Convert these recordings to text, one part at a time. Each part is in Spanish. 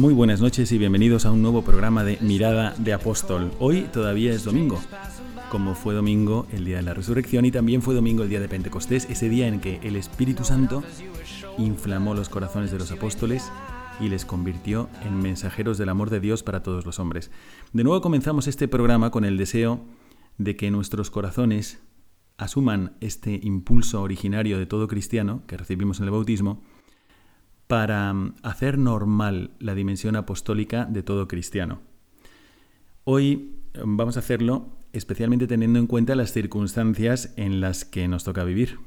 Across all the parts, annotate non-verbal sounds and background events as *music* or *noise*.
Muy buenas noches y bienvenidos a un nuevo programa de Mirada de Apóstol. Hoy todavía es domingo, como fue domingo el día de la resurrección y también fue domingo el día de Pentecostés, ese día en que el Espíritu Santo inflamó los corazones de los apóstoles y les convirtió en mensajeros del amor de Dios para todos los hombres. De nuevo comenzamos este programa con el deseo de que nuestros corazones asuman este impulso originario de todo cristiano que recibimos en el bautismo para mm, hacer normal la dimensión apostólica de todo cristiano. Hoy mm, vamos a hacerlo especialmente teniendo en cuenta las circunstancias en las que nos toca vivir.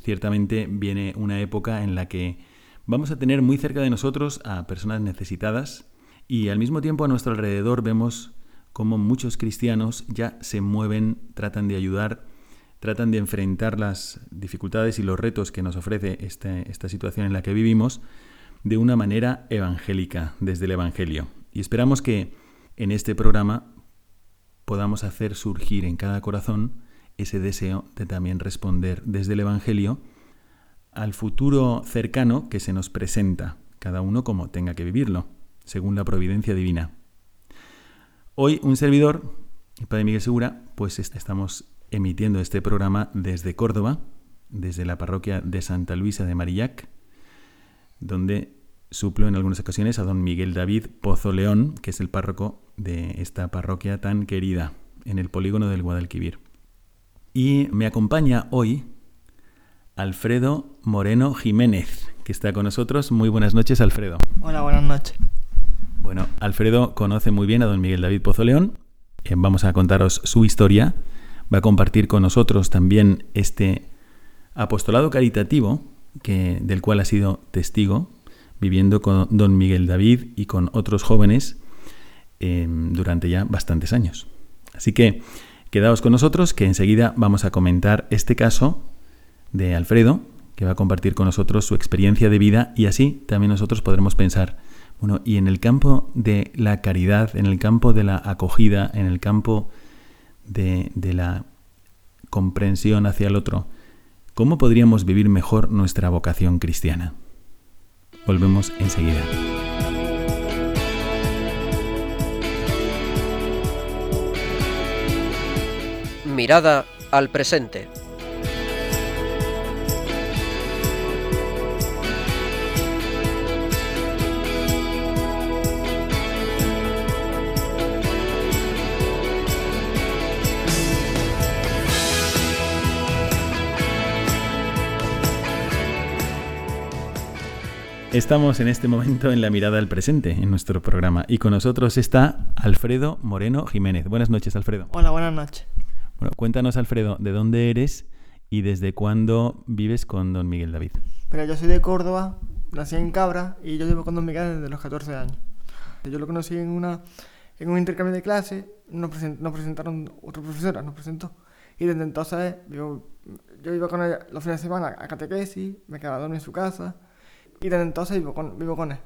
Ciertamente viene una época en la que vamos a tener muy cerca de nosotros a personas necesitadas y al mismo tiempo a nuestro alrededor vemos cómo muchos cristianos ya se mueven, tratan de ayudar, tratan de enfrentar las dificultades y los retos que nos ofrece este- esta situación en la que vivimos de una manera evangélica, desde el Evangelio. Y esperamos que en este programa podamos hacer surgir en cada corazón ese deseo de también responder desde el Evangelio al futuro cercano que se nos presenta, cada uno como tenga que vivirlo, según la providencia divina. Hoy un servidor, el Padre Miguel Segura, pues est- estamos emitiendo este programa desde Córdoba, desde la parroquia de Santa Luisa de Marillac, donde suplo en algunas ocasiones a don Miguel David Pozo León, que es el párroco de esta parroquia tan querida en el polígono del Guadalquivir. Y me acompaña hoy Alfredo Moreno Jiménez, que está con nosotros. Muy buenas noches, Alfredo. Hola, buenas noches. Bueno, Alfredo conoce muy bien a don Miguel David Pozo León. Eh, vamos a contaros su historia. Va a compartir con nosotros también este apostolado caritativo que, del cual ha sido testigo, viviendo con don Miguel David y con otros jóvenes eh, durante ya bastantes años. Así que quedaos con nosotros que enseguida vamos a comentar este caso de Alfredo, que va a compartir con nosotros su experiencia de vida y así también nosotros podremos pensar, bueno, y en el campo de la caridad, en el campo de la acogida, en el campo de, la comprensión hacia el otro, ¿cómo podríamos vivir mejor nuestra vocación cristiana? Volvemos enseguida. Mirada al presente. Estamos en este momento en la mirada al presente en nuestro programa y con nosotros está Alfredo Moreno Jiménez. Buenas noches, Alfredo. Hola, buenas noches. Bueno, cuéntanos, Alfredo, de dónde eres y desde cuándo vives con don Miguel David. Mira, yo soy de Córdoba, nací en Cabra y yo llevo con Don Miguel desde los 14 años. Yo lo conocí en, una, en un intercambio de clase, nos, presen- nos presentaron, otra profesora nos presentó. Y desde entonces yo, yo iba con ella los fines de semana a catequesis, me quedaba dormir en su casa y desde entonces vivo con, vivo con él.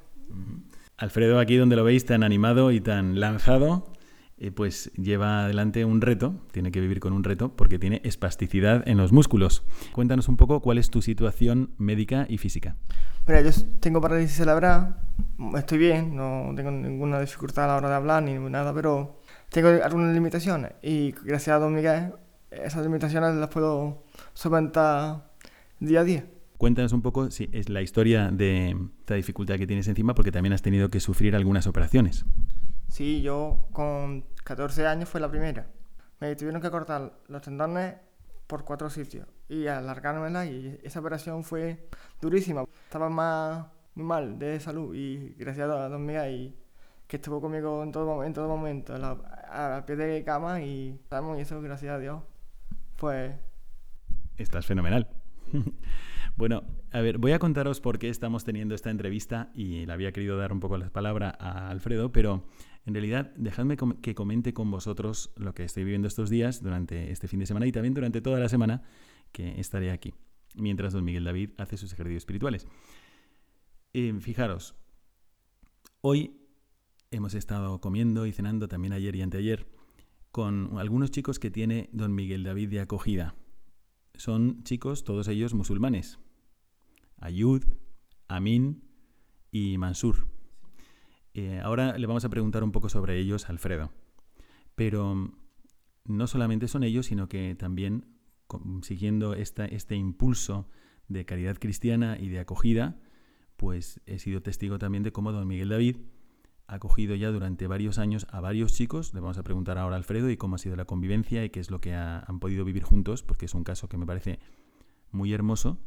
Alfredo, aquí donde lo veis tan animado y tan lanzado, eh, pues lleva adelante un reto, tiene que vivir con un reto porque tiene espasticidad en los músculos. Cuéntanos un poco cuál es tu situación médica y física. Mira, yo tengo parálisis cerebral, estoy bien, no tengo ninguna dificultad a la hora de hablar ni nada, pero tengo algunas limitaciones y gracias a Don Miguel esas limitaciones las puedo solventar día a día. Cuéntanos un poco si es la historia de esta dificultad que tienes encima, porque también has tenido que sufrir algunas operaciones. Sí, yo con 14 años fue la primera. Me tuvieron que cortar los tendones por cuatro sitios y alargármela y esa operación fue durísima. Estaba más muy mal de salud y gracias a Don Miguel y que estuvo conmigo en todo, en todo momento, a la, a pie de cama y estamos y eso gracias a Dios. Pues... Estás fenomenal. *laughs* bueno, a ver, voy a contaros por qué estamos teniendo esta entrevista y le había querido dar un poco la palabra a Alfredo, pero en realidad dejadme que comente con vosotros lo que estoy viviendo estos días durante este fin de semana y también durante toda la semana que estaré aquí, mientras don Miguel David hace sus ejercicios espirituales. Eh, fijaros, hoy hemos estado comiendo y cenando también ayer y anteayer con algunos chicos que tiene don Miguel David de acogida. Son chicos, todos ellos musulmanes. Ayud, Amin y Mansur. Eh, ahora le vamos a preguntar un poco sobre ellos a Alfredo. Pero no solamente son ellos, sino que también, siguiendo este impulso de caridad cristiana y de acogida, pues he sido testigo también de cómo don Miguel David ha acogido ya durante varios años a varios chicos. Le vamos a preguntar ahora a Alfredo y cómo ha sido la convivencia y qué es lo que han podido vivir juntos, porque es un caso que me parece muy hermoso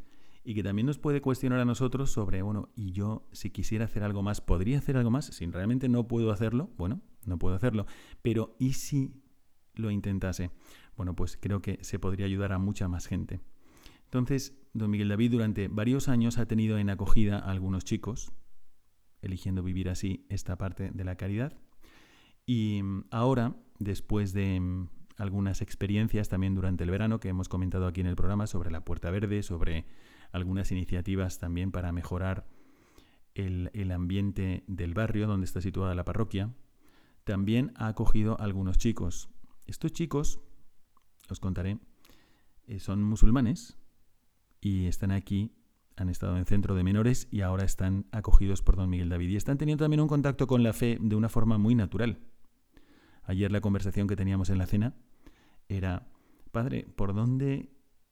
y que también nos puede cuestionar a nosotros sobre, bueno, y yo si quisiera hacer algo más, ¿podría hacer algo más? Si realmente no puedo hacerlo, bueno, no puedo hacerlo, pero ¿y si lo intentase? Bueno, pues creo que se podría ayudar a mucha más gente. Entonces, don Miguel David durante varios años ha tenido en acogida a algunos chicos, eligiendo vivir así esta parte de la caridad. Y ahora, después de algunas experiencias también durante el verano que hemos comentado aquí en el programa sobre la Puerta Verde, sobre algunas iniciativas también para mejorar el, ambiente del barrio donde está situada la parroquia, también ha acogido a algunos chicos. Estos chicos, os contaré, eh, son musulmanes y están aquí, han estado en centro de menores y ahora están acogidos por don Miguel David y están teniendo también un contacto con la fe de una forma muy natural. Ayer la conversación que teníamos en la cena era, Padre, ¿por dónde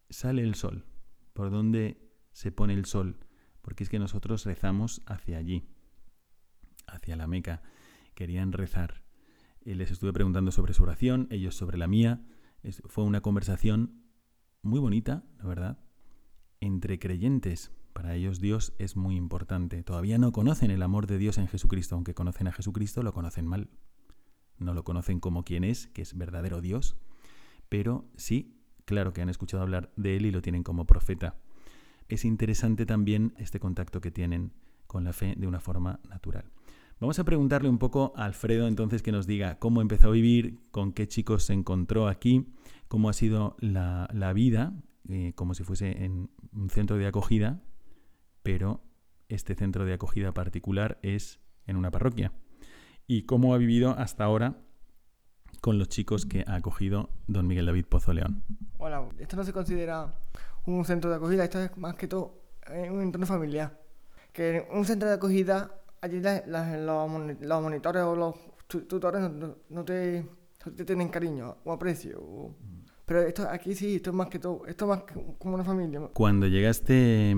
sale el sol? ¿Por dónde se pone el sol, porque es que nosotros rezamos hacia allí, hacia la Meca. Querían rezar. Eh, les estuve preguntando sobre su oración, ellos sobre la mía. fue una conversación muy bonita, la verdad, entre creyentes. Para ellos Dios es muy importante. Todavía no conocen el amor de Dios en Jesucristo, aunque conocen a Jesucristo, lo conocen mal. No lo conocen como quien es, que es verdadero Dios, pero sí, claro que han escuchado hablar de Él y lo tienen como profeta es interesante también este contacto que tienen con la fe de una forma natural. Vamos a preguntarle un poco a Alfredo entonces que nos diga cómo empezó a vivir, con qué chicos se encontró aquí, cómo ha sido la, vida, eh, como si fuese en un centro de acogida, pero este centro de acogida particular es en una parroquia. Y cómo ha vivido hasta ahora con los chicos que ha acogido don Miguel David Pozo León. Hola, esto no se considera un centro de acogida, esto es más que todo un entorno familiar. Que en un centro de acogida, allí los, monitores o los tutores no, te, tienen cariño o aprecio. pero esto aquí sí, esto es más que todo, esto es más como una familia. Cuando llegaste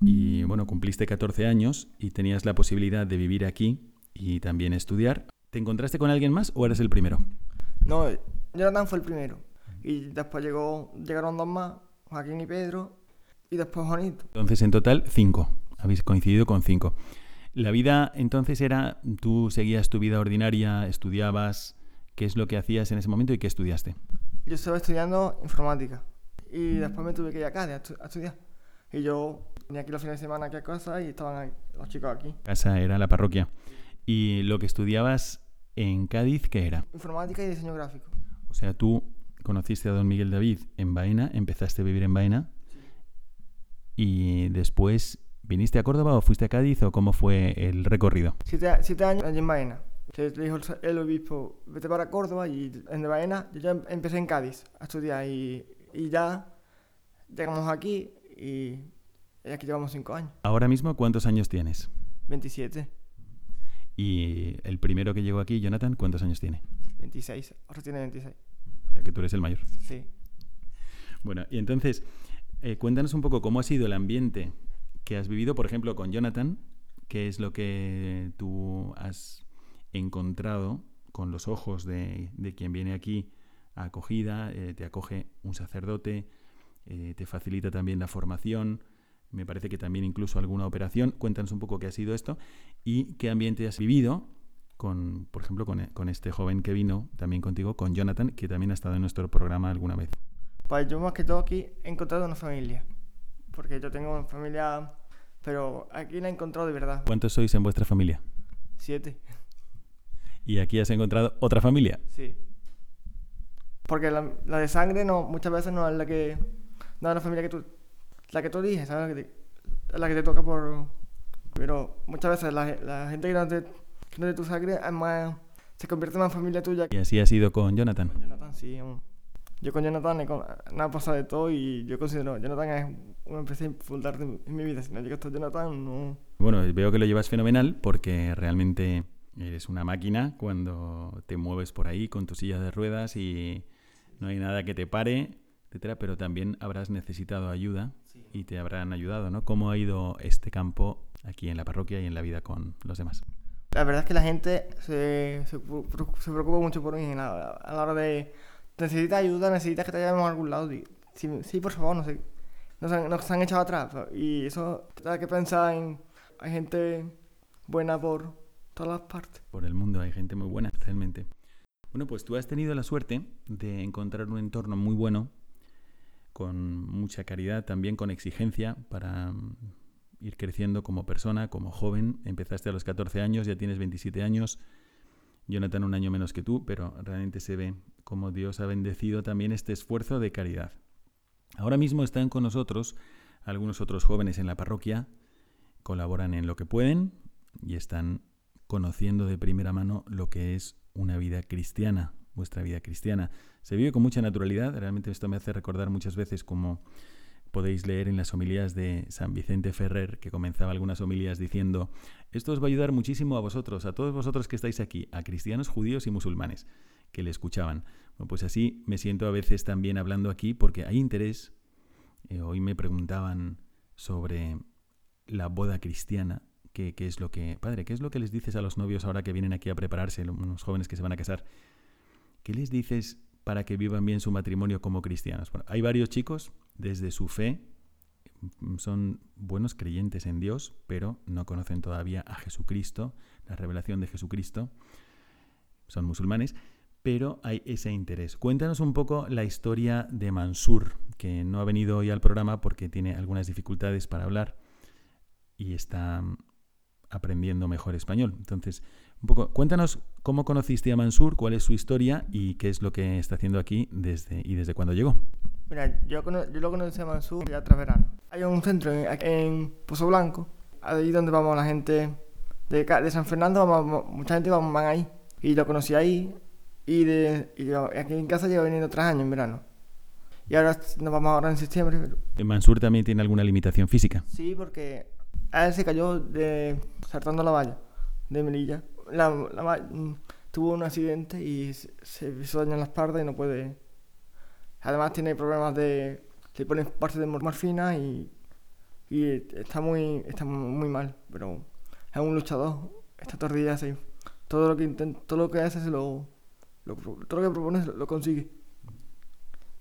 y bueno, cumpliste 14 años y tenías la posibilidad de vivir aquí y también estudiar, ¿te encontraste con alguien más o eres el primero? No, Jonathan fue el primero. Y después llegó, llegaron dos más, Joaquín y Pedro, y después Juanito. Entonces, en total, cinco. Habéis coincidido con cinco. La vida entonces era, tú seguías tu vida ordinaria, estudiabas, ¿qué es lo que hacías en ese momento y qué estudiaste? Yo estaba estudiando informática y después me tuve que ir a Cádiz a, estudiar. Y yo venía aquí los fines de semana aquí a casa y estaban los chicos aquí. Casa era la parroquia. ¿Y lo que estudiabas en Cádiz qué era? Informática y diseño gráfico. O sea, tú conociste a don Miguel David en Baena, empezaste a vivir en Baena y después viniste a Córdoba o fuiste a Cádiz o cómo fue el recorrido? Siete, años allí en Baena. Le dijo el obispo, vete para Córdoba y en Baena yo ya empecé en Cádiz a estudiar y, y ya llegamos aquí y, aquí llevamos cinco años. ¿Ahora mismo cuántos años tienes? 27. ¿Y el primero que llegó aquí, Jonathan, cuántos años tiene? 26, ahora tiene 26 que tú eres el mayor. Sí. Bueno, y entonces, Eh, cuéntanos un poco cómo ha sido el ambiente que has vivido, por ejemplo, con Jonathan, qué es lo que tú has encontrado con los ojos de, quien viene aquí a acogida, eh, te acoge un sacerdote, eh, te facilita también la formación, me parece que también incluso alguna operación. Cuéntanos un poco qué ha sido esto y qué ambiente has vivido con, por ejemplo, con, con este joven que vino también contigo, con Jonathan, que también ha estado en nuestro programa alguna vez. Pues yo más que todo aquí he encontrado una familia, porque yo tengo una familia, pero aquí la he encontrado de verdad. ¿Cuántos sois en vuestra familia? Siete. ¿Y aquí has encontrado otra familia? Sí. Porque la, de sangre no, muchas veces no es la que, no es la familia que tú, la que tú eliges, ¿sabes? La que te, la que te toca por, pero muchas veces la, gente que no, te, que no es de tu sangre es más, se convierte en una familia tuya. ¿Y así ha sido con Jonathan? Con Jonathan, sí. Yo con Jonathan he, ha pasado de todo y yo considero Jonathan es una empresa importante en mi vida. Si no llega hasta Jonathan, no. Bueno, veo que lo llevas fenomenal porque realmente eres una máquina cuando te mueves por ahí con tu silla de ruedas y no hay nada que te pare, etcétera, pero también habrás necesitado ayuda y te habrán ayudado, ¿no? ¿Cómo ha ido este campo aquí en la parroquia y en la vida con los demás? La verdad es que la gente se, se, preocupa mucho por mí a la hora de necesitas ayuda, necesitas que te llevemos a algún lado. Sí, sí, por favor, no sé. Nos han, echado atrás. Y eso, hay que pensar en. Hay gente buena por todas las partes. Por el mundo hay gente muy buena, realmente. Bueno, pues tú has tenido la suerte de encontrar un entorno muy bueno, con mucha caridad, también con exigencia para ir creciendo como persona, como joven. Empezaste a los 14 años, ya tienes 27 años. Jonathan un año menos que tú, pero realmente se ve como Dios ha bendecido también este esfuerzo de caridad. Ahora mismo están con nosotros algunos otros jóvenes en la parroquia, colaboran en lo que pueden y están conociendo de primera mano lo que es una vida cristiana, vuestra vida cristiana. Se vive con mucha naturalidad, realmente esto me hace recordar muchas veces como podéis leer en las homilías de San Vicente Ferrer, que comenzaba algunas homilías diciendo, esto os va a ayudar muchísimo a vosotros, a todos vosotros que estáis aquí, a cristianos, judíos y musulmanes que le escuchaban. Bueno, pues así me siento a veces también hablando aquí porque hay interés. Eh, hoy me preguntaban sobre la boda cristiana, qué, es lo que... Padre, ¿qué es lo que les dices a los novios ahora que vienen aquí a prepararse, los jóvenes que se van a casar? ¿Qué les dices para que vivan bien su matrimonio como cristianos? Bueno, hay varios chicos, desde su fe, son buenos creyentes en Dios, pero no conocen todavía a Jesucristo, la revelación de Jesucristo. Son musulmanes pero hay ese interés. Cuéntanos un poco la historia de Mansur, que no ha venido hoy al programa porque tiene algunas dificultades para hablar y está aprendiendo mejor español. Entonces, un poco, cuéntanos cómo conociste a Mansur, cuál es su historia y qué es lo que está haciendo aquí desde y desde cuándo llegó. Mira, yo, yo lo conocí a Mansur ya tras verano. Hay un centro en, Pozo Blanco, ahí donde vamos la gente de, de San Fernando, mucha gente va, van ahí. Y lo conocí ahí, y, de, y aquí en casa llevo viniendo tres años en verano. Y ahora nos vamos ahora en septiembre. ¿En Mansur también tiene alguna limitación física? Sí, porque a él se cayó de saltando la valla de Melilla. La, mm, tuvo un accidente y se, hizo daño en la espalda y no puede. Además tiene problemas de. Le ponen parte de morfina y, y está muy está muy mal, pero es un luchador. El día así. Todo lo que intenta, todo lo que hace se lo todo lo que propones lo, consigue.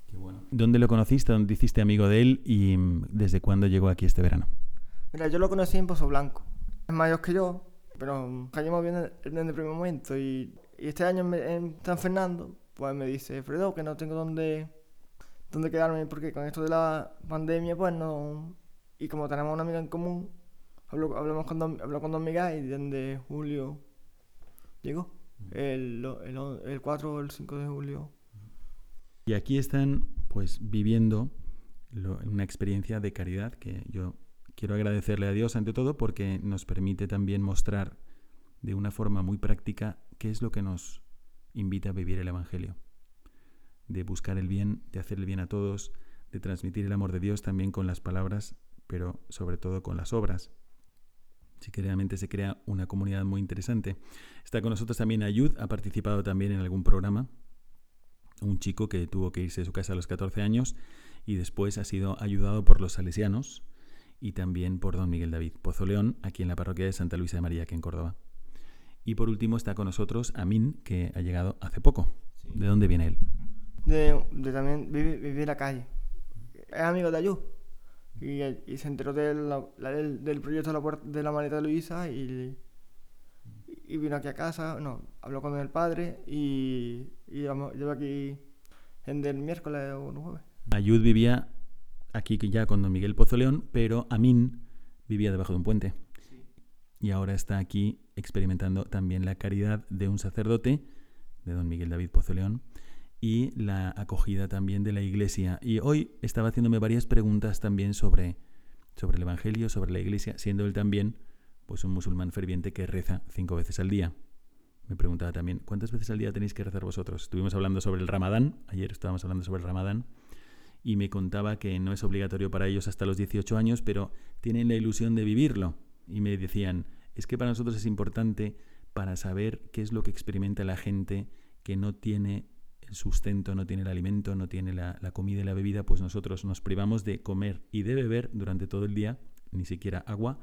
Qué bueno. ¿Dónde lo conociste? ¿Dónde hiciste amigo de él? ¿Y mm, desde cuándo llegó aquí este verano? Mira, yo lo conocí en Pozo Blanco. Es mayor que yo, pero caímos bien desde el primer momento. Y, este año en, San Fernando, pues me dice, Fredo, que no tengo dónde, dónde quedarme porque con esto de la pandemia, pues no... Y como tenemos una amiga en común, hablo, hablamos con, hablo con Don Miguel y desde julio llegó el, el, 4 o el 5 de julio. Y aquí están pues viviendo una experiencia de caridad que yo quiero agradecerle a Dios ante todo porque nos permite también mostrar de una forma muy práctica qué es lo que nos invita a vivir el Evangelio. De buscar el bien, de hacer el bien a todos, de transmitir el amor de Dios también con las palabras, pero sobre todo con las obras. Así que realmente se crea una comunidad muy interesante. Está con nosotros también Ayud, ha participado también en algún programa. Un chico que tuvo que irse de su casa a los 14 años y después ha sido ayudado por los salesianos y también por don Miguel David Pozoleón, aquí en la parroquia de Santa Luisa de María, aquí en Córdoba. Y por último está con nosotros Amin, que ha llegado hace poco. ¿De dónde viene él? De, de también vive en la calle. Es amigo de Ayú. Y, y se enteró del, la- del, del proyecto de la, puerta- de la maleta de Luisa y, y vino aquí a casa, no, habló con el padre y, y llevo aquí en el miércoles o el jueves. Ayud vivía aquí ya con don Miguel Pozoleón, pero Amin vivía debajo de un puente. Y ahora está aquí experimentando también la caridad de un sacerdote, de don Miguel David Pozoleón, y la acogida también de la iglesia. Y hoy estaba haciéndome varias preguntas también sobre, sobre el Evangelio, sobre la iglesia, siendo él también pues un musulmán ferviente que reza cinco veces al día. Me preguntaba también, ¿cuántas veces al día tenéis que rezar vosotros? Estuvimos hablando sobre el Ramadán, ayer estábamos hablando sobre el Ramadán, y me contaba que no es obligatorio para ellos hasta los 18 años, pero tienen la ilusión de vivirlo. Y me decían, es que para nosotros es importante para saber qué es lo que experimenta la gente que no tiene el sustento, no tiene el alimento, no tiene la, la comida y la bebida, pues nosotros nos privamos de comer y de beber durante todo el día, ni siquiera agua,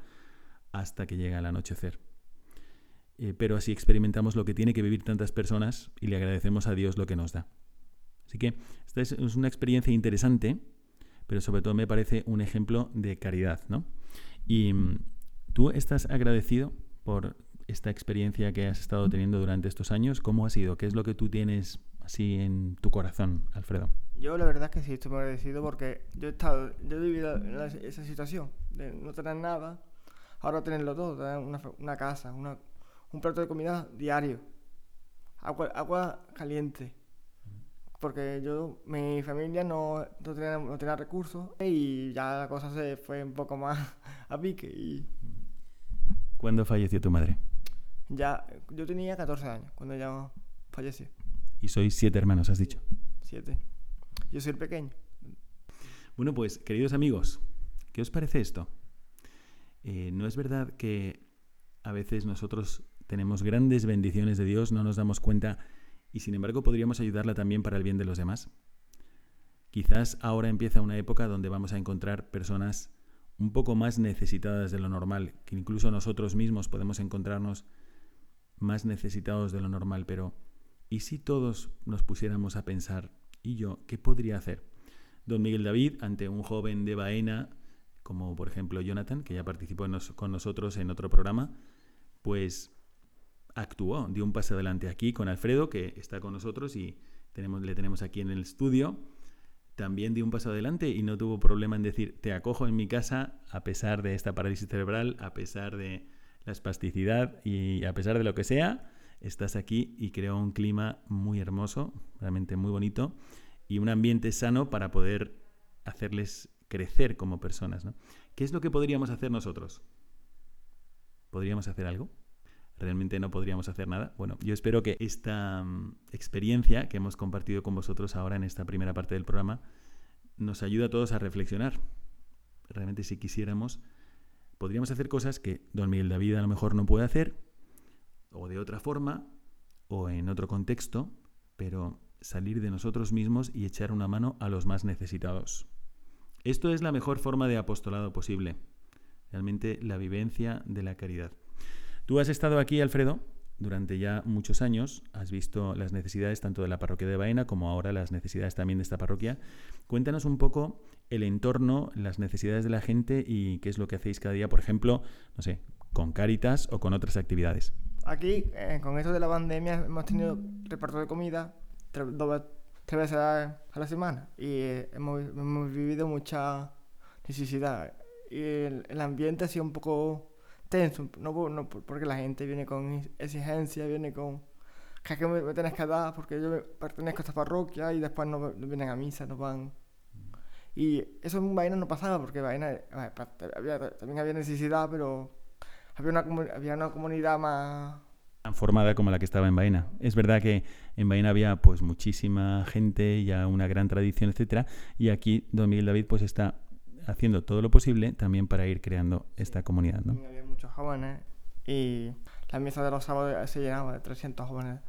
hasta que llega el anochecer. Eh, pero así experimentamos lo que tiene que vivir tantas personas y le agradecemos a Dios lo que nos da. Así que esta es, es una experiencia interesante, pero sobre todo me parece un ejemplo de caridad, ¿no? Y mm, tú estás agradecido por esta experiencia que has estado teniendo durante estos años. ¿Cómo ha sido? ¿Qué es lo que tú tienes así en tu corazón, Alfredo? Yo la verdad es que sí estoy muy agradecido porque yo he estado, yo he vivido en la- esa situación de no tener nada, ahora tenerlo todo, tener una, casa, una, un plato de comida diario, agua, agua caliente, porque yo, mi familia no, no, tenía, no tenía recursos y ya la cosa se fue un poco más *laughs* a pique y ¿Cuándo falleció tu madre? ya, yo tenía 14 años cuando ella falleció, Y sois siete hermanos, has dicho. 7. Yo soy el pequeño. Bueno, pues queridos amigos, ¿qué os parece esto? Eh, ¿No es verdad que a veces nosotros tenemos grandes bendiciones de Dios, no nos damos cuenta y sin embargo podríamos ayudarla también para el bien de los demás? Quizás ahora empieza una época donde vamos a encontrar personas un poco más necesitadas de lo normal, que incluso nosotros mismos podemos encontrarnos más necesitados de lo normal, pero ¿y si todos nos pusiéramos a pensar, ¿y yo qué podría hacer? Don Miguel David, ante un joven de Baena, como por ejemplo Jonathan, que ya participó con nosotros en otro programa, pues actuó, dio un paso adelante aquí con Alfredo, que está con nosotros y le tenemos aquí en el estudio. También dio un paso adelante y no tuvo problema en decir, te acojo en mi casa a pesar de esta parálisis cerebral, a pesar de la espasticidad y a pesar de lo que sea, estás aquí y creó un clima muy hermoso, realmente muy bonito y un ambiente sano para poder hacerles crecer como personas. ¿Qué es lo que podríamos hacer nosotros? ¿Podríamos hacer algo? Realmente no podríamos hacer nada. Bueno, yo espero que esta mm, experiencia que hemos compartido con vosotros ahora en esta primera parte del programa nos ayude a todos a reflexionar. Realmente si quisiéramos, podríamos hacer cosas que don Miguel David a lo mejor no puede hacer, o de otra forma, o en otro contexto, pero salir de nosotros mismos y echar una mano a los más necesitados. Esto es la mejor forma de apostolado posible, realmente la vivencia de la caridad. Tú has estado aquí, Alfredo, durante ya muchos años, has visto las necesidades tanto de la parroquia de Baena como ahora las necesidades también de esta parroquia. Cuéntanos un poco el entorno, las necesidades de la gente y qué es lo que hacéis cada día, por ejemplo, no sé, con Cáritas o con otras actividades. Aquí, eh, con esto de la pandemia, hemos tenido reparto de comida tres, dos tres veces a, la semana y eh, hemos, hemos vivido mucha necesidad. Y el, el ambiente ha sido un poco tenso, no, no por- porque la gente viene con exigencia, viene con que, es que me, me tenés que dar porque yo pertenezco a esta parroquia y después no, no vienen a misa, no van. Y eso en Vaina no pasaba porque Vaina había- también había necesidad, pero había una, había una comunidad más Tan formada como la que estaba en Baena. Es verdad que en Baena había pues muchísima gente, ya una gran tradición, etcétera, y aquí Don Miguel David pues está haciendo todo lo posible también para ir creando esta comunidad, ¿no? Había muchos jóvenes y la mesa de los sábados se llenaba de 300 jóvenes,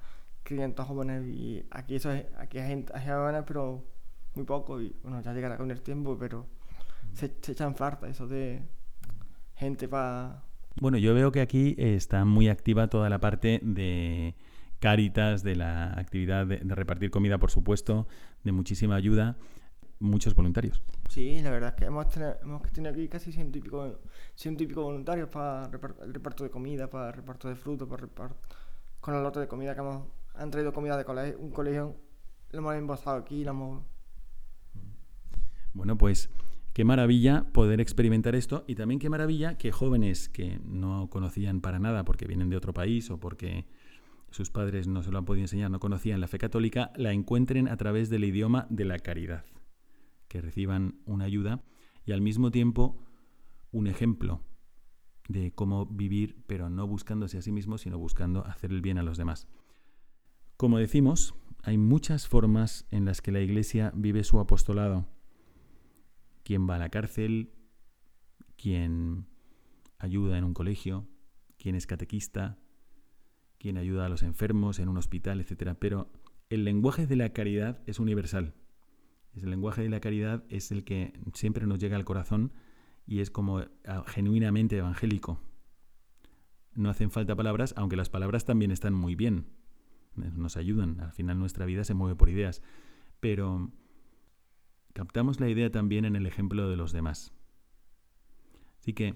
500 jóvenes y aquí eso es- aquí hay, gente, hay jóvenes pero muy poco y bueno, ya llegará con el tiempo, pero se, se echan falta eso de gente para... Bueno, yo veo que aquí está muy activa toda la parte de Cáritas, de la actividad de, de repartir comida, por supuesto, de muchísima ayuda, muchos voluntarios. Sí, la verdad es que hemos tenido, hemos tenido aquí casi ciento y pico, ciento y pico voluntarios para el reparto de comida, para el reparto de frutos, para reparto, con el lote de comida que hemos, han traído comida de colegio, un colegio, lo hemos embosado aquí, lo hemos... Bueno, pues qué maravilla poder experimentar esto y también qué maravilla que jóvenes que no conocían para nada porque vienen de otro país o porque sus padres no se lo han podido enseñar, no conocían la fe católica, la encuentren a través del idioma de la caridad, que reciban una ayuda y al mismo tiempo un ejemplo de cómo vivir, pero no buscándose a sí mismo, sino buscando hacer el bien a los demás. Como decimos, hay muchas formas en las que la Iglesia vive su apostolado quien va a la cárcel, quien ayuda en un colegio, quien es catequista, quien ayuda a los enfermos en un hospital, etc. Pero el lenguaje de la caridad es universal. El lenguaje de la caridad es el que siempre nos llega al corazón y es como ah, genuinamente evangélico. No hacen falta palabras, aunque las palabras también están muy bien. Nos ayudan. Al final nuestra vida se mueve por ideas. Pero captamos la idea también en el ejemplo de los demás. Así que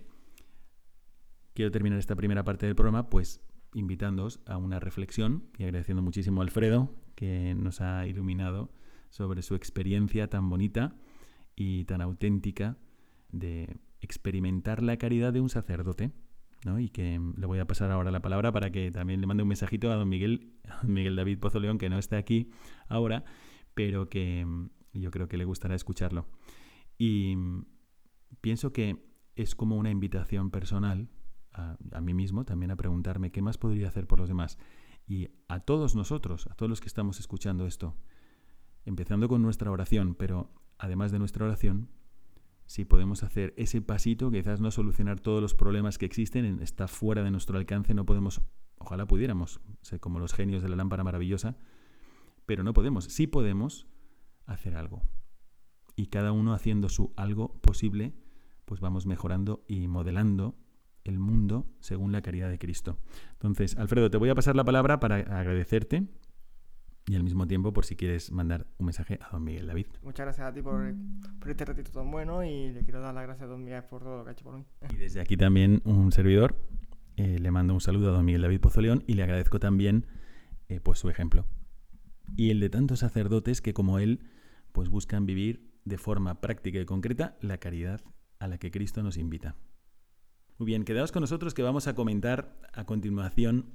quiero terminar esta primera parte del programa pues invitándoos a una reflexión y agradeciendo muchísimo a Alfredo que nos ha iluminado sobre su experiencia tan bonita y tan auténtica de experimentar la caridad de un sacerdote. ¿no? Y que le voy a pasar ahora la palabra para que también le mande un mensajito a don Miguel, don Miguel David Pozo León, que no está aquí ahora, pero que yo creo que le gustará escucharlo. Y pienso que es como una invitación personal a, a, mí mismo también a preguntarme qué más podría hacer por los demás. Y a todos nosotros, a todos los que estamos escuchando esto, empezando con nuestra oración, pero además de nuestra oración, si podemos hacer ese pasito, quizás no solucionar todos los problemas que existen, está fuera de nuestro alcance, no podemos, ojalá pudiéramos, como los genios de la lámpara maravillosa, pero no podemos, sí podemos hacer algo. Y cada uno haciendo su algo posible, pues vamos mejorando y modelando el mundo según la caridad de Cristo. Entonces, Alfredo, te voy a pasar la palabra para agradecerte y al mismo tiempo por si quieres mandar un mensaje a don Miguel David. Muchas gracias a ti por, por este ratito tan bueno y le quiero dar las gracias a don Miguel por todo lo que ha hecho por mí. Y desde aquí también un servidor eh, le mando un saludo a don Miguel David Pozoleón y le agradezco también eh, pues su ejemplo y el de tantos sacerdotes que como él pues buscan vivir de forma práctica y concreta la caridad a la que Cristo nos invita. Muy bien, quedaos con nosotros que vamos a comentar a continuación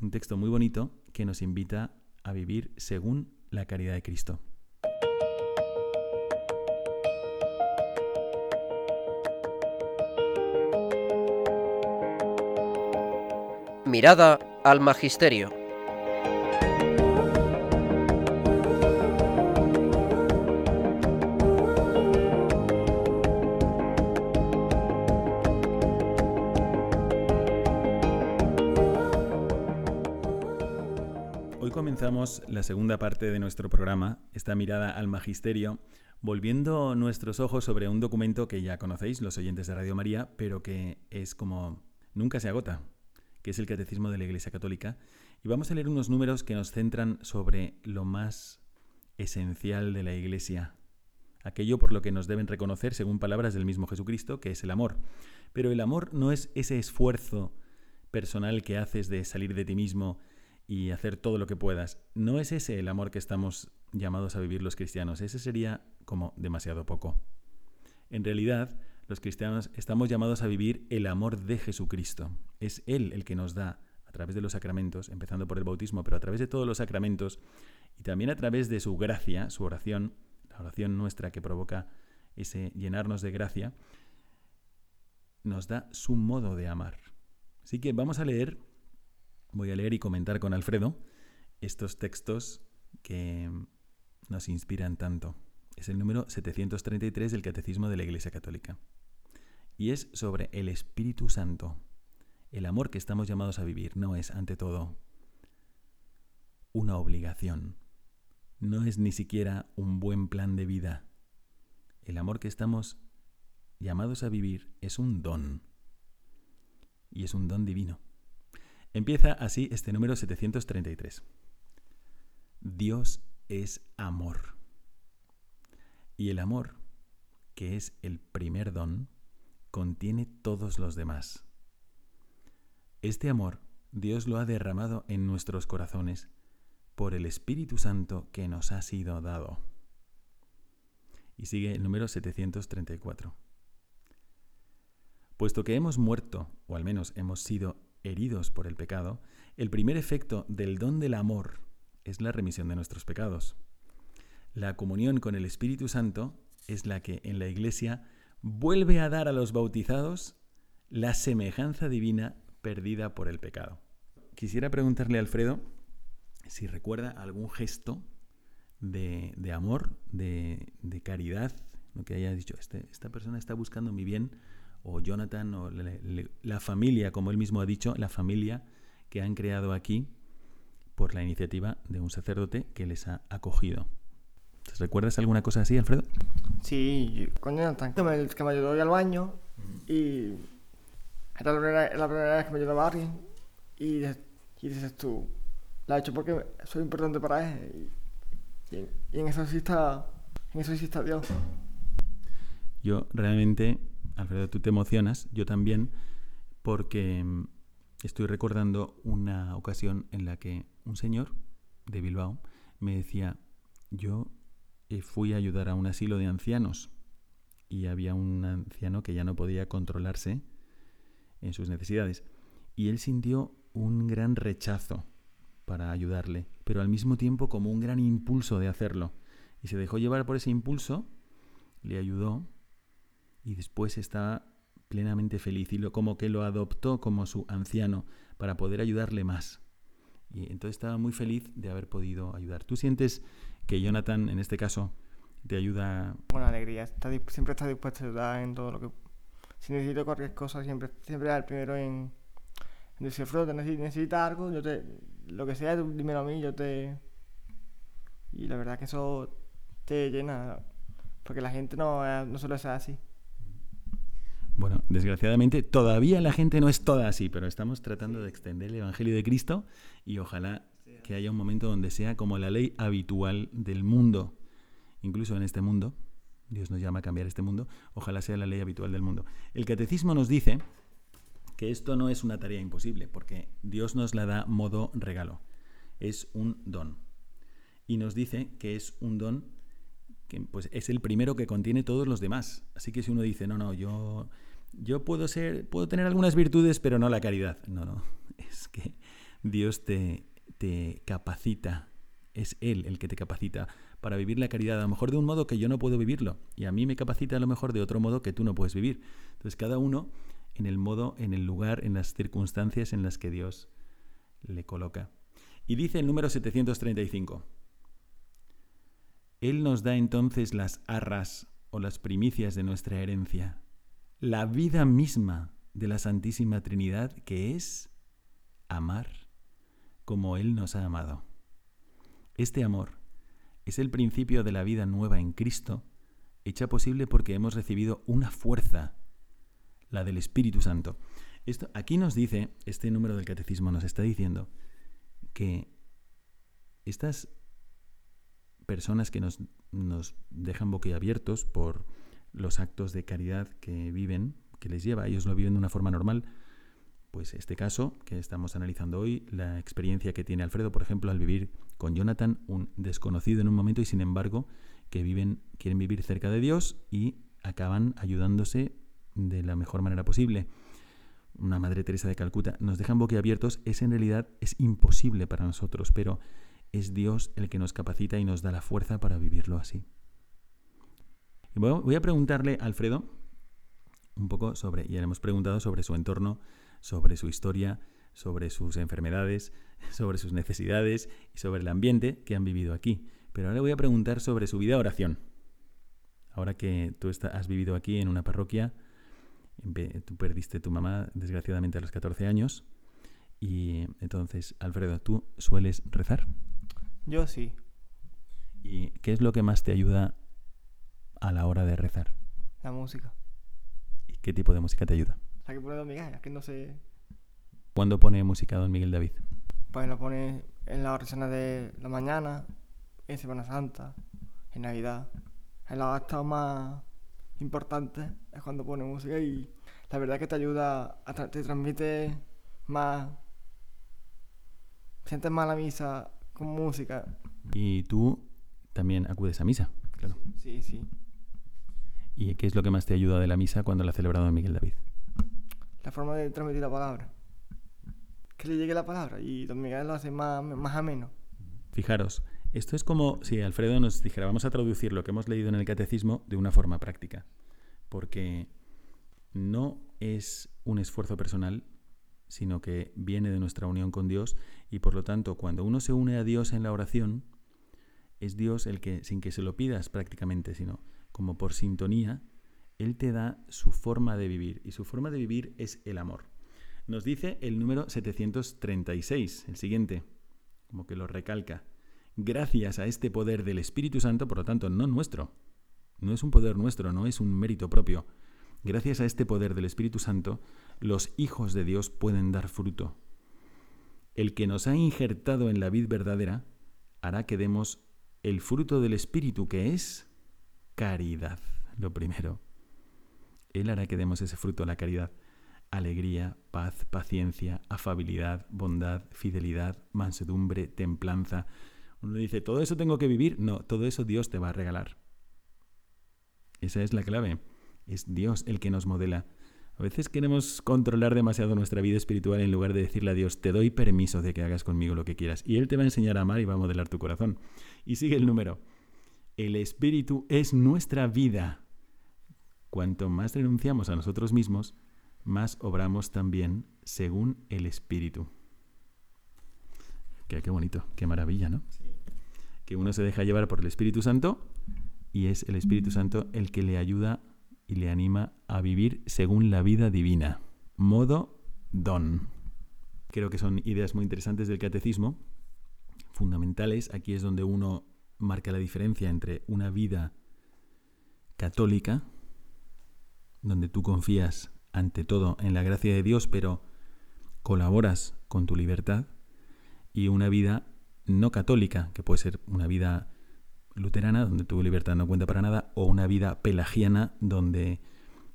un texto muy bonito que nos invita a vivir según la caridad de Cristo. Mirada al Magisterio. Comenzamos la segunda parte de nuestro programa, esta mirada al magisterio, volviendo nuestros ojos sobre un documento que ya conocéis los oyentes de Radio María, pero que es como nunca se agota, que es el Catecismo de la Iglesia Católica. Y vamos a leer unos números que nos centran sobre lo más esencial de la Iglesia, aquello por lo que nos deben reconocer, según palabras del mismo Jesucristo, que es el amor. Pero el amor no es ese esfuerzo personal que haces de salir de ti mismo y hacer todo lo que puedas. No es ese el amor que estamos llamados a vivir los cristianos. Ese sería como demasiado poco. En realidad, los cristianos estamos llamados a vivir el amor de Jesucristo. Es Él el que nos da, a través de los sacramentos, empezando por el bautismo, pero a través de todos los sacramentos, y también a través de su gracia, su oración, la oración nuestra que provoca ese llenarnos de gracia, nos da su modo de amar. Así que vamos a leer voy a leer y comentar con Alfredo estos textos que nos inspiran tanto. Es el número 733 del Catecismo de la Iglesia Católica. Y es sobre el Espíritu Santo. El amor que estamos llamados a vivir no es, ante todo, una obligación, no es ni siquiera un buen plan de vida. El amor que estamos llamados a vivir es un don. Y es un don divino. Empieza así este número 733. Dios es amor. Y el amor, que es el primer don, contiene todos los demás. Este amor Dios lo ha derramado en nuestros corazones por el Espíritu Santo que nos ha sido dado. Y sigue el número 734. Puesto que hemos muerto, o al menos hemos sido heridos por el pecado, el primer efecto del don del amor es la remisión de nuestros pecados. La comunión con el Espíritu Santo es la que en la Iglesia vuelve a dar a los bautizados la semejanza divina perdida por el pecado. Quisiera preguntarle a Alfredo si recuerda algún gesto de, amor, de, caridad, lo que haya dicho, este, esta persona está buscando mi bien, o Jonathan, o la familia, como él mismo ha dicho, la familia que han creado aquí por la iniciativa de un sacerdote que les ha acogido. ¿Recuerdas alguna cosa así, Alfredo? Sí, con Jonathan, que me, que me ayudó al baño y era la primera, la primera vez que me ayudaba a alguien y, y dices tú, la he hecho porque soy importante para él y, y, en eso sí está, en eso sí está Dios. Yo realmente, Alfredo, tú te emocionas, yo también, porque mm, estoy recordando una ocasión en la que un señor de Bilbao me decía, yo eh, fui a ayudar a un asilo de ancianos y había un anciano que ya no podía controlarse en sus necesidades y él sintió un gran rechazo para ayudarle, pero al mismo tiempo como un gran impulso de hacerlo. Y se dejó llevar por ese impulso, le ayudó y después estaba plenamente feliz y lo, como que lo adoptó como su anciano para poder ayudarle más. Y entonces estaba muy feliz de haber podido ayudar. ¿Tú sientes que Jonathan, en este caso, te ayuda? Con alegría, está, siempre está dispuesto a ayudar en todo lo que... Si necesito cualquier cosa, siempre, siempre es el primero en, en decir, Frodo, necesitas algo, yo te... Lo que sea, dímelo a mí, yo te... Y la verdad que eso te llena, porque la gente no, no suele ser así. Bueno, desgraciadamente todavía la gente no es toda así, pero estamos tratando de extender el Evangelio de Cristo y ojalá que haya un momento donde sea como la ley habitual del mundo, incluso en este mundo. Dios nos llama a cambiar este mundo, ojalá sea la ley habitual del mundo. El catecismo nos dice que esto no es una tarea imposible, porque Dios nos la da modo regalo, es un don. Y nos dice que es un don que pues, es el primero que contiene todos los demás. Así que si uno dice, no, no, yo yo puedo ser, puedo tener algunas virtudes, pero no la caridad. No, no. *laughs* Es que Dios te, te capacita. Es Él el que te capacita para vivir la caridad, a lo mejor de un modo que yo no puedo vivirlo. Y a mí me capacita a lo mejor de otro modo que tú no puedes vivir. Entonces, cada uno en el modo, en el lugar, en las circunstancias en las que Dios le coloca. Y dice el número 735. Él nos da entonces las arras o las primicias de nuestra herencia la vida misma de la Santísima Trinidad, que es amar como Él nos ha amado. Este amor es el principio de la vida nueva en Cristo, hecha posible porque hemos recibido una fuerza, la del Espíritu Santo. Esto, aquí nos dice, este número del catecismo nos está diciendo que estas personas que nos, nos dejan boquiabiertos por los actos de caridad que viven, que les lleva, ellos lo viven de una forma normal. Pues este caso que estamos analizando hoy, la experiencia que tiene Alfredo, por ejemplo, al vivir con Jonathan, un desconocido en un momento y sin embargo que viven, quieren vivir cerca de Dios y acaban ayudándose de la mejor manera posible. Una Madre Teresa de Calcuta nos dejan boquiabiertos, es en realidad es imposible para nosotros, pero es Dios el que nos capacita y nos da la fuerza para vivirlo así. Voy a preguntarle a Alfredo un poco sobre, ya le hemos preguntado sobre su entorno, sobre su historia, sobre sus enfermedades, *laughs* sobre sus necesidades y sobre el ambiente que han vivido aquí. Pero ahora le voy a preguntar sobre su vida de oración. Ahora que tú has vivido aquí en una parroquia, tú perdiste tu mamá desgraciadamente a los 14 años. Y entonces, Alfredo, ¿tú sueles rezar? Yo sí. ¿Y qué es lo que más te ayuda a la hora de rezar? La música. ¿Y qué tipo de música te ayuda? La que pone Don Miguel, es que no sé. ¿Cuándo pone música Don Miguel David? Pues lo pone en las oraciones de la mañana, en Semana Santa, en Navidad. En los actos más importantes es cuando pone música y la verdad que te ayuda, a tra- te transmite más. Sientes más la misa con música. Y tú también acudes a misa, claro. Sí, sí. ¿Y qué es lo que más te ayuda de la misa cuando la ha celebrado Don Miguel David? La forma de transmitir la palabra. Que le llegue la palabra y Don Miguel lo hace más, más ameno. Fijaros, esto es como si Alfredo nos dijera, vamos a traducir lo que hemos leído en el catecismo de una forma práctica, porque no es un esfuerzo personal, sino que viene de nuestra unión con Dios y por lo tanto cuando uno se une a Dios en la oración, es Dios el que, sin que se lo pidas prácticamente, sino como por sintonía, Él te da su forma de vivir y su forma de vivir es el amor. Nos dice el número 736, el siguiente como que lo recalca. Gracias a este poder del Espíritu Santo, por lo tanto, no nuestro, no es un poder nuestro, no es un mérito propio. Gracias a este poder del Espíritu Santo, los hijos de Dios pueden dar fruto. El que nos ha injertado en la vid verdadera hará que demos el fruto del Espíritu, que es caridad, lo primero. Él hará que demos ese fruto, la caridad alegría, paz, paciencia, afabilidad, bondad, fidelidad, mansedumbre, templanza. Uno dice, ¿todo eso tengo que vivir? No, todo eso Dios te va a regalar. Esa es la clave. Es Dios el que nos modela. A veces queremos controlar demasiado nuestra vida espiritual en lugar de decirle a Dios, te doy permiso de que hagas conmigo lo que quieras. Y Él te va a enseñar a amar y va a modelar tu corazón. Y sigue el número. El Espíritu es nuestra vida. Cuanto más renunciamos a nosotros mismos, más obramos también según el Espíritu. Qué, qué bonito, qué maravilla, ¿no? Que uno se deja llevar por el Espíritu Santo y es el Espíritu Santo el que le ayuda y le anima a vivir según la vida divina. Modo don. Creo que son ideas muy interesantes del catecismo, fundamentales. Aquí es donde uno marca la diferencia entre una vida católica, donde tú confías ante todo en la gracia de Dios, pero colaboras con tu libertad, y una vida no católica, que puede ser una vida luterana, donde tu libertad no cuenta para nada, o una vida pelagiana, donde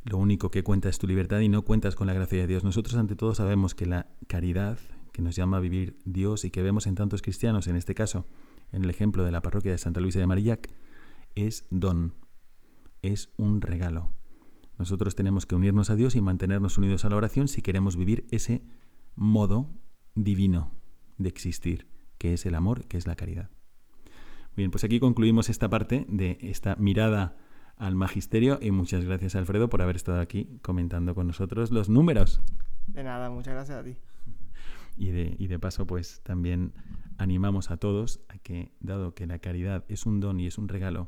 lo único que cuenta es tu libertad y no cuentas con la gracia de Dios. Nosotros ante todo sabemos que la caridad que nos llama a vivir Dios y que vemos en tantos cristianos, en este caso, en el ejemplo de la parroquia de Santa Luisa de Marillac, es don, es un regalo. Nosotros tenemos que unirnos a Dios y mantenernos unidos a la oración si queremos vivir ese modo divino de existir, que es el amor, que es la caridad. Bien, pues aquí concluimos esta parte de esta mirada al magisterio y muchas gracias Alfredo por haber estado aquí comentando con nosotros los números. De nada, muchas gracias a ti. Y de, y de paso, pues también animamos a todos a que, dado que la caridad es un don y es un regalo,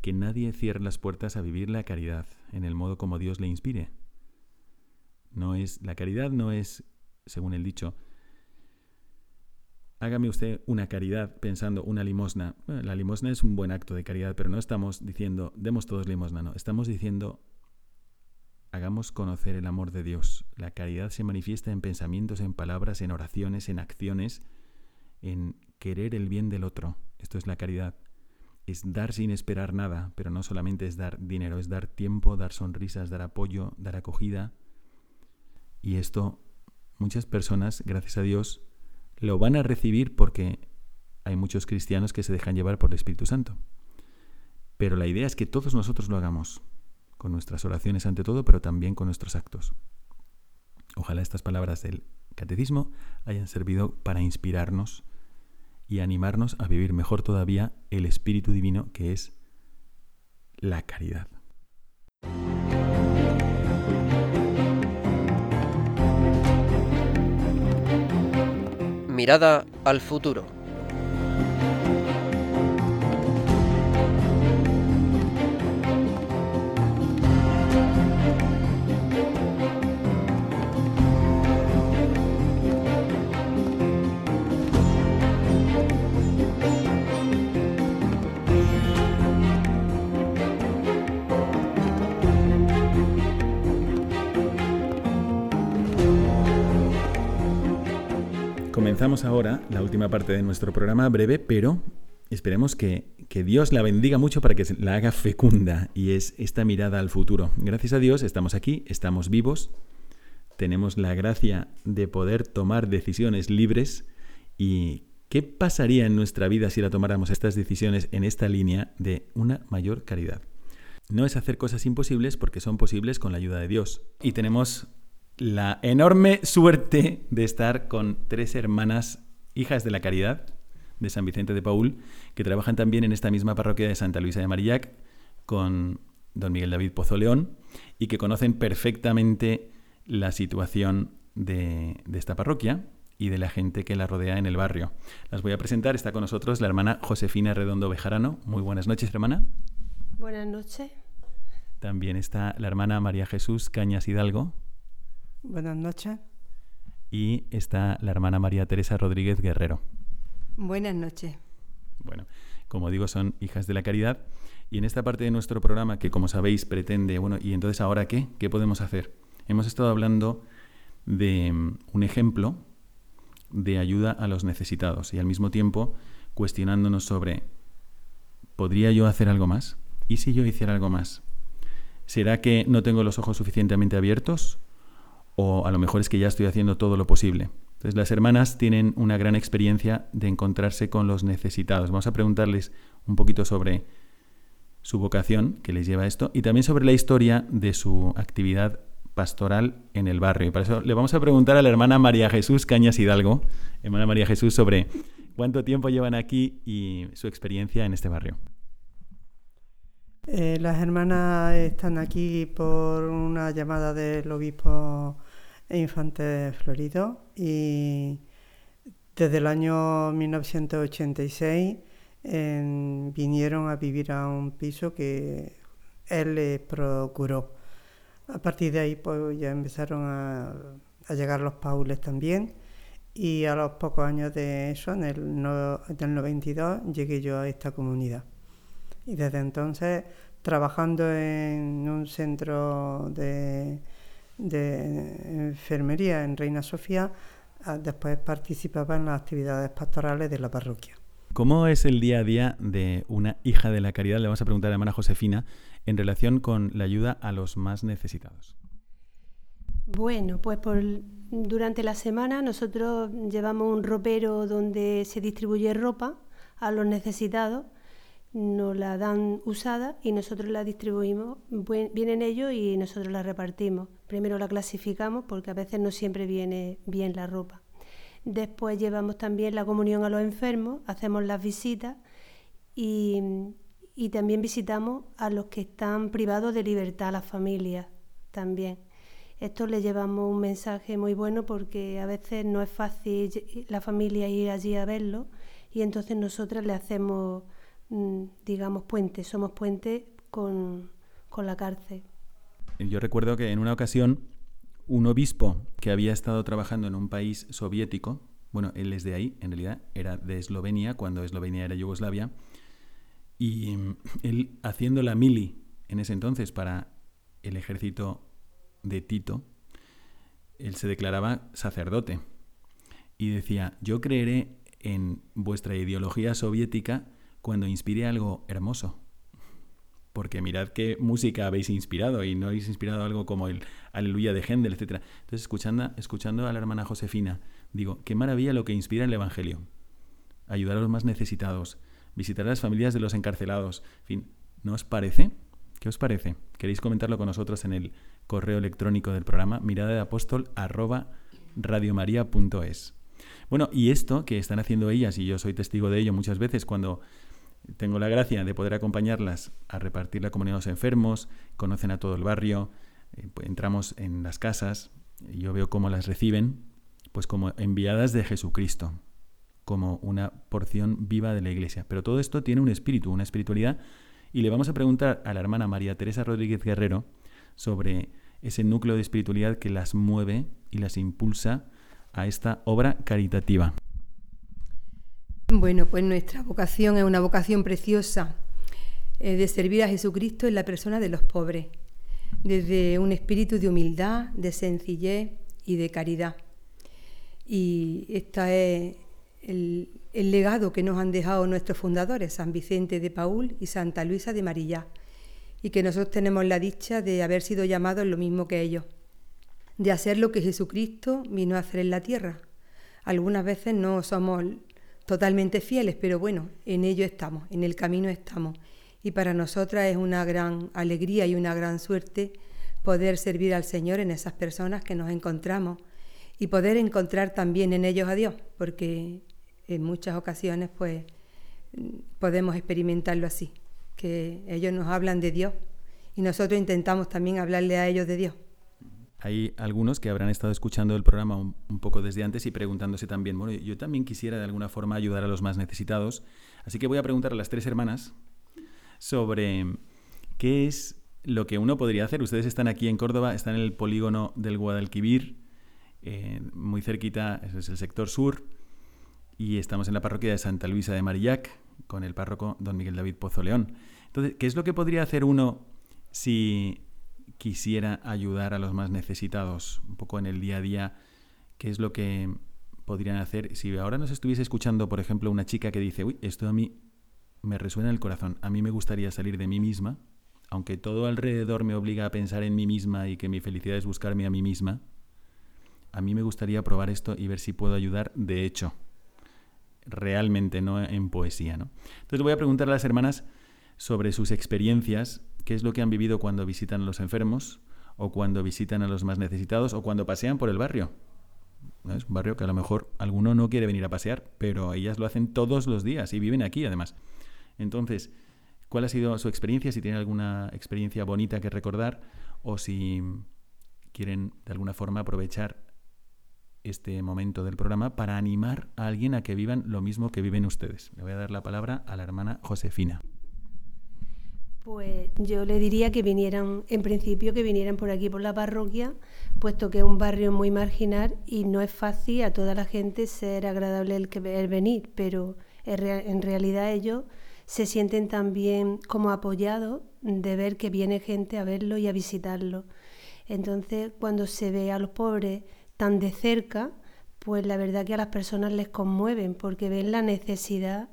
que nadie cierre las puertas a vivir la caridad en el modo como Dios le inspire. No es, la caridad no es, según el dicho, hágame usted una caridad pensando una limosna. La limosna es un buen acto de caridad, pero no estamos diciendo, demos todos limosna, no. Estamos diciendo, hagamos conocer el amor de Dios. La caridad se manifiesta en pensamientos, en palabras, en oraciones, en acciones, en querer el bien del otro. Esto es la caridad. Es dar sin esperar nada, pero no solamente es dar dinero, es dar tiempo, dar sonrisas, dar apoyo, dar acogida. Y esto muchas personas, gracias a Dios, lo van a recibir porque hay muchos cristianos que se dejan llevar por el Espíritu Santo. Pero la idea es que todos nosotros lo hagamos, con nuestras oraciones ante todo, pero también con nuestros actos. Ojalá estas palabras del catecismo hayan servido para inspirarnos y animarnos a vivir mejor todavía el Espíritu Divino que es la caridad. Mirada al futuro. Comenzamos ahora la última parte de nuestro programa, breve, pero esperemos que, que, Dios la bendiga mucho para que la haga fecunda y es esta mirada al futuro. Gracias a Dios estamos aquí, estamos vivos, tenemos la gracia de poder tomar decisiones libres y ¿qué pasaría en nuestra vida si la tomáramos estas decisiones en esta línea de una mayor caridad? No es hacer cosas imposibles porque son posibles con la ayuda de Dios. Y tenemos la enorme suerte de estar con tres hermanas hijas de la caridad de San Vicente de Paul, que trabajan también en esta misma parroquia de Santa Luisa de Marillac con don Miguel David Pozo León y que conocen perfectamente la situación de, de esta parroquia y de la gente que la rodea en el barrio. Las voy a presentar. Está con nosotros la hermana Josefina Redondo Bejarano. Muy buenas noches, hermana. Buenas noches. También está la hermana María Jesús Cañas Hidalgo. Buenas noches. Y está la hermana María Teresa Rodríguez Guerrero. Buenas noches. Bueno, como digo, son hijas de la caridad. Y en esta parte de nuestro programa, que como sabéis pretende, bueno, ¿y entonces ahora qué? ¿Qué podemos hacer? Hemos estado hablando de mm, un ejemplo de ayuda a los necesitados y al mismo tiempo cuestionándonos sobre, ¿podría yo hacer algo más? ¿Y si yo hiciera algo más? ¿Será que no tengo los ojos suficientemente abiertos? ¿O a lo mejor es que ya estoy haciendo todo lo posible? Entonces las hermanas tienen una gran experiencia de encontrarse con los necesitados. Vamos a preguntarles un poquito sobre su vocación que les lleva a esto y también sobre la historia de su actividad pastoral en el barrio. Y para eso le vamos a preguntar a la hermana María Jesús Cañas Hidalgo, hermana María Jesús, sobre cuánto tiempo llevan aquí y su experiencia en este barrio. Eh, las hermanas están aquí por una llamada del obispo Infante Florido y desde el año 1986 vinieron a vivir a un piso que él les procuró. A partir de ahí pues ya empezaron a, llegar los paules también y a los pocos años de eso, en en el 92, llegué yo a esta comunidad. Y desde entonces, trabajando en un centro de, enfermería en Reina Sofía, ah, después participaba en las actividades pastorales de la parroquia. ¿Cómo es el día a día de una hija de la caridad? Le vamos a preguntar a la hermana Josefina en relación con la ayuda a los más necesitados. Bueno, pues por, durante la semana nosotros llevamos un ropero donde se distribuye ropa a los necesitados nos la dan usada y nosotros la distribuimos, vienen ellos y nosotros la repartimos. Primero la clasificamos porque a veces no siempre viene bien la ropa. Después llevamos también la comunión a los enfermos, hacemos las visitas y, y también visitamos a los que están privados de libertad, a las familias también. Esto le llevamos un mensaje muy bueno porque a veces no es fácil la familia ir allí a verlo y entonces nosotras le hacemos digamos, puente, somos puente con, con la cárcel. Yo recuerdo que en una ocasión un obispo que había estado trabajando en un país soviético, bueno, él es de ahí, en realidad era de Eslovenia, cuando Eslovenia era Yugoslavia, y mm, él haciendo la mili en ese entonces para el ejército de Tito, él se declaraba sacerdote y decía, yo creeré en vuestra ideología soviética cuando inspire algo hermoso. Porque mirad qué música habéis inspirado y no habéis inspirado algo como el Aleluya de Händel, etc. Entonces, escuchando, escuchando a la hermana Josefina, digo, qué maravilla lo que inspira el Evangelio. Ayudar a los más necesitados, visitar a las familias de los encarcelados. En fin, ¿no os parece? ¿Qué os parece? ¿Queréis comentarlo con nosotros en el correo electrónico del programa mirada de apóstol radiomaria.es? Bueno, y esto que están haciendo ellas, y yo soy testigo de ello muchas veces cuando tengo la gracia de poder acompañarlas a repartir la comunidad a los enfermos, conocen a todo el barrio, eh, pues entramos en las casas, y yo veo cómo las reciben, pues como enviadas de Jesucristo, como una porción viva de la iglesia. Pero todo esto tiene un espíritu, una espiritualidad, y le vamos a preguntar a la hermana María Teresa Rodríguez Guerrero sobre ese núcleo de espiritualidad que las mueve y las impulsa a esta obra caritativa. Bueno, pues nuestra vocación es una vocación preciosa eh, de servir a Jesucristo en la persona de los pobres, desde un espíritu de humildad, de sencillez y de caridad. Y este es el, el legado que nos han dejado nuestros fundadores, San Vicente de Paul y Santa Luisa de Marillá, y que nosotros tenemos la dicha de haber sido llamados lo mismo que ellos, de hacer lo que Jesucristo vino a hacer en la tierra. Algunas veces no somos totalmente fieles, pero bueno, en ello estamos, en el camino estamos. Y para nosotras es una gran alegría y una gran suerte poder servir al Señor en esas personas que nos encontramos y poder encontrar también en ellos a Dios, porque en muchas ocasiones pues podemos experimentarlo así, que ellos nos hablan de Dios y nosotros intentamos también hablarle a ellos de Dios. Hay algunos que habrán estado escuchando el programa un, poco desde antes y preguntándose también, bueno, yo también quisiera de alguna forma ayudar a los más necesitados, así que voy a preguntar a las tres hermanas sobre qué es lo que uno podría hacer. Ustedes están aquí en Córdoba, están en el polígono del Guadalquivir, eh, muy cerquita, ese es el sector sur, y estamos en la parroquia de Santa Luisa de Marillac con el párroco don Miguel David Pozo León. Entonces, ¿qué es lo que podría hacer uno si quisiera ayudar a los más necesitados? Un poco en el día a día, ¿qué es lo que podrían hacer? Si ahora nos estuviese escuchando, por ejemplo, una chica que dice, uy, esto a mí me resuena en el corazón, a mí me gustaría salir de mí misma, aunque todo alrededor me obliga a pensar en mí misma y que mi felicidad es buscarme a mí misma, a mí me gustaría probar esto y ver si puedo ayudar de hecho realmente, no en poesía. ¿no? Entonces voy a preguntar a las hermanas sobre sus experiencias, qué es lo que han vivido cuando visitan a los enfermos, o cuando visitan a los más necesitados, o cuando pasean por el barrio. Es un barrio que a lo mejor alguno no quiere venir a pasear, pero ellas lo hacen todos los días y viven aquí además. Entonces, ¿cuál ha sido su experiencia? Si tienen alguna experiencia bonita que recordar o si quieren de alguna forma aprovechar este momento del programa para animar a alguien a que vivan lo mismo que viven ustedes. Le voy a dar la palabra a la hermana Josefina. Pues yo le diría que vinieran, en principio, que vinieran por aquí, por la parroquia, puesto que es un barrio muy marginal y no es fácil a toda la gente ser agradable el, que, venir, pero en realidad ellos se sienten también como apoyados de ver que viene gente a verlo y a visitarlo. Entonces, cuando se ve a los pobres tan de cerca, pues la verdad que a las personas les conmueven porque ven la necesidad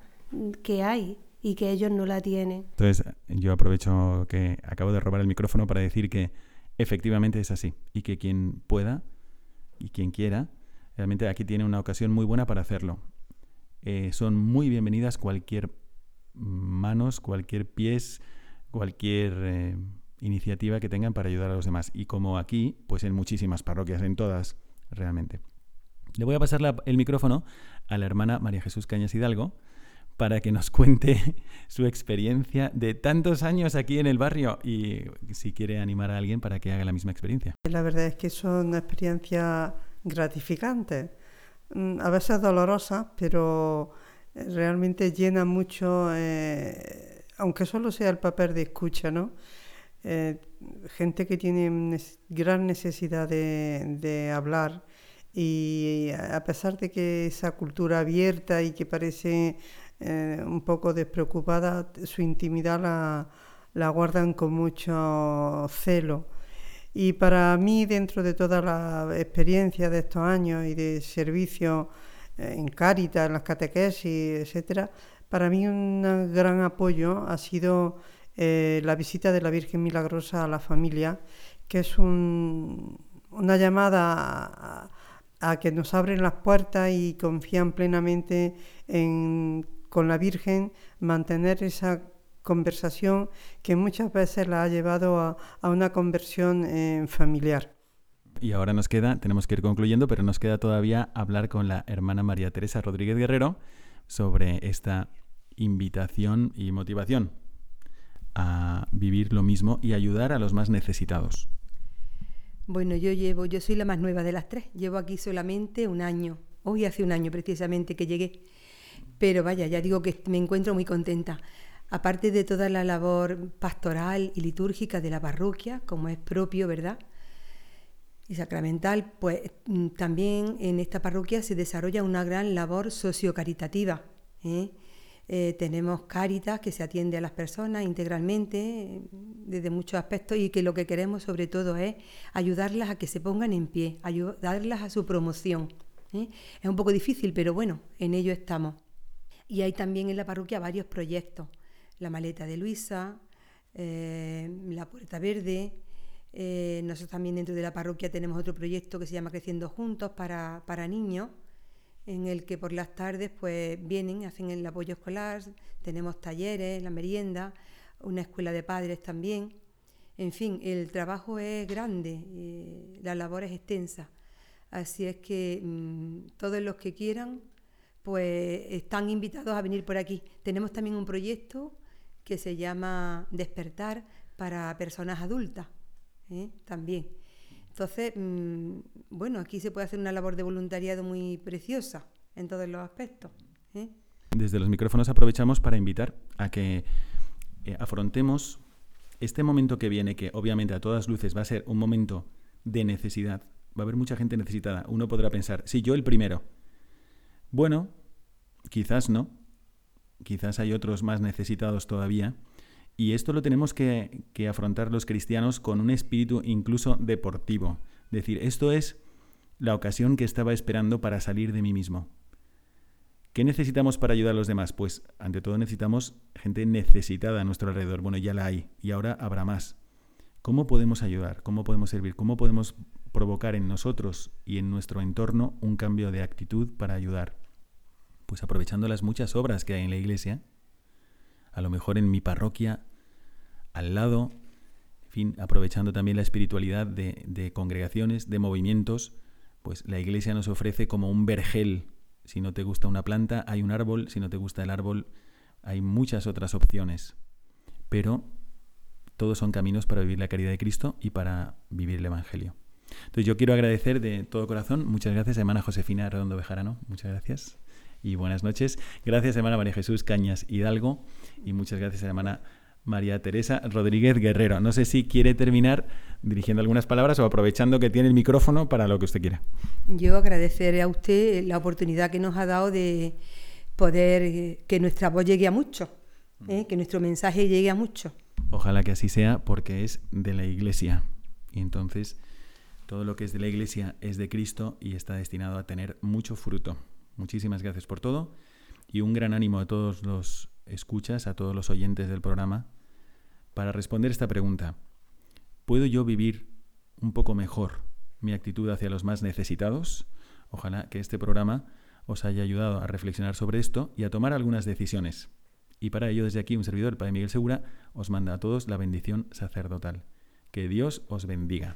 que hay y que ellos no la tienen. Entonces, yo aprovecho que acabo de robar el micrófono para decir que efectivamente es así y que quien pueda y quien quiera, realmente aquí tiene una ocasión muy buena para hacerlo. Eh, son muy bienvenidas cualquier manos, cualquier pies, cualquier eh, iniciativa que tengan para ayudar a los demás. Y como aquí, pues en muchísimas parroquias, en todas, realmente. Le voy a pasar el micrófono a la hermana María Jesús Cañas Hidalgo para que nos cuente *laughs* su experiencia de tantos años aquí en el barrio y si quiere animar a alguien para que haga la misma experiencia. La verdad es que son experiencias gratificantes, mm, a veces dolorosas, pero eh, realmente llena mucho, eh, aunque solo sea el papel de escucha, ¿no? Eh, gente que tiene gran necesidad de, hablar y a pesar de que esa cultura abierta y que parece eh, un poco despreocupada, su intimidad la, guardan con mucho celo. Y para mí, dentro de toda la experiencia de estos años y de servicio eh, en Cáritas, en las catequesis, etcétera, para mí un gran apoyo ha sido eh, la visita de la Virgen Milagrosa a la familia, que es una llamada a, que nos abren las puertas y confían plenamente en, con la Virgen, mantener esa conversación que muchas veces la ha llevado a, una conversión eh, familiar. Y ahora nos queda, tenemos que ir concluyendo, pero nos queda todavía hablar con la hermana María Teresa Rodríguez Guerrero sobre esta invitación y motivación a vivir lo mismo y ayudar a los más necesitados? Bueno, yo llevo, yo soy la más nueva de las tres. Llevo aquí solamente un año. Hoy hace un año precisamente que llegué. Pero vaya, ya digo que me encuentro muy contenta. Aparte de toda la labor pastoral y litúrgica de la parroquia, como es propio, ¿verdad? Y sacramental, pues mm, también en esta parroquia se desarrolla una gran labor sociocaritativa. ¿eh? Eh, tenemos Cáritas que se atiende a las personas integralmente desde muchos aspectos y que lo que queremos sobre todo es ayudarlas a que se pongan en pie, ayudarlas a su promoción. ¿eh? Es un poco difícil, pero bueno, en ello estamos. Y hay también en la parroquia varios proyectos. La maleta de Luisa, eh, la puerta verde. Eh, nosotros también dentro de la parroquia tenemos otro proyecto que se llama Creciendo Juntos para, para niños, en el que por las tardes pues vienen, hacen el apoyo escolar, tenemos talleres, la merienda, una escuela de padres también. En fin, el trabajo es grande, eh, la labor es extensa. Así es que mm, todos los que quieran, pues están invitados a venir por aquí. Tenemos también un proyecto que se llama Despertar para personas adultas, ¿eh? también. Entonces, mm, bueno, aquí se puede hacer una labor de voluntariado muy preciosa en todos los aspectos. ¿eh? Desde los micrófonos aprovechamos para invitar a que eh, afrontemos este momento que viene, que obviamente a todas luces va a ser un momento de necesidad. Va a haber mucha gente necesitada. Uno podrá pensar, sí, yo el primero. Bueno, quizás no. Quizás hay otros más necesitados todavía. Y esto lo tenemos que, que afrontar los cristianos con un espíritu incluso deportivo. Es decir, esto es la ocasión que estaba esperando para salir de mí mismo. ¿Qué necesitamos para ayudar a los demás? Pues ante todo necesitamos gente necesitada a nuestro alrededor. Bueno, ya la hay y ahora habrá más. ¿Cómo podemos ayudar? ¿Cómo podemos servir? ¿Cómo podemos provocar en nosotros y en nuestro entorno un cambio de actitud para ayudar? Pues aprovechando las muchas obras que hay en la iglesia, a lo mejor en mi parroquia, al lado, en fin, aprovechando también la espiritualidad de, de congregaciones, de movimientos, pues la iglesia nos ofrece como un vergel si no te gusta una planta, hay un árbol. Si no te gusta el árbol, hay muchas otras opciones. Pero todos son caminos para vivir la caridad de Cristo y para vivir el Evangelio. Entonces yo quiero agradecer de todo corazón, muchas gracias hermana Josefina Redondo Bejarano, muchas gracias y buenas noches. Gracias hermana María Jesús Cañas Hidalgo y muchas gracias hermana María Teresa Rodríguez Guerrero. No sé si quiere terminar dirigiendo algunas palabras o aprovechando que tiene el micrófono para lo que usted quiera. Yo agradeceré a usted la oportunidad que nos ha dado de poder eh, que nuestra voz llegue a muchos, ¿eh? que nuestro mensaje llegue a muchos. Ojalá que así sea porque es de la Iglesia. Y entonces todo lo que es de la Iglesia es de Cristo y está destinado a tener mucho fruto. Muchísimas gracias por todo y un gran ánimo a todos los escuchas, a todos los oyentes del programa, para responder esta pregunta. ¿Puedo yo vivir un poco mejor mi actitud hacia los más necesitados? Ojalá que este programa os haya ayudado a reflexionar sobre esto y a tomar algunas decisiones. Y para ello, desde aquí, un servidor, el Padre Miguel Segura, os manda a todos la bendición sacerdotal. Que Dios os bendiga.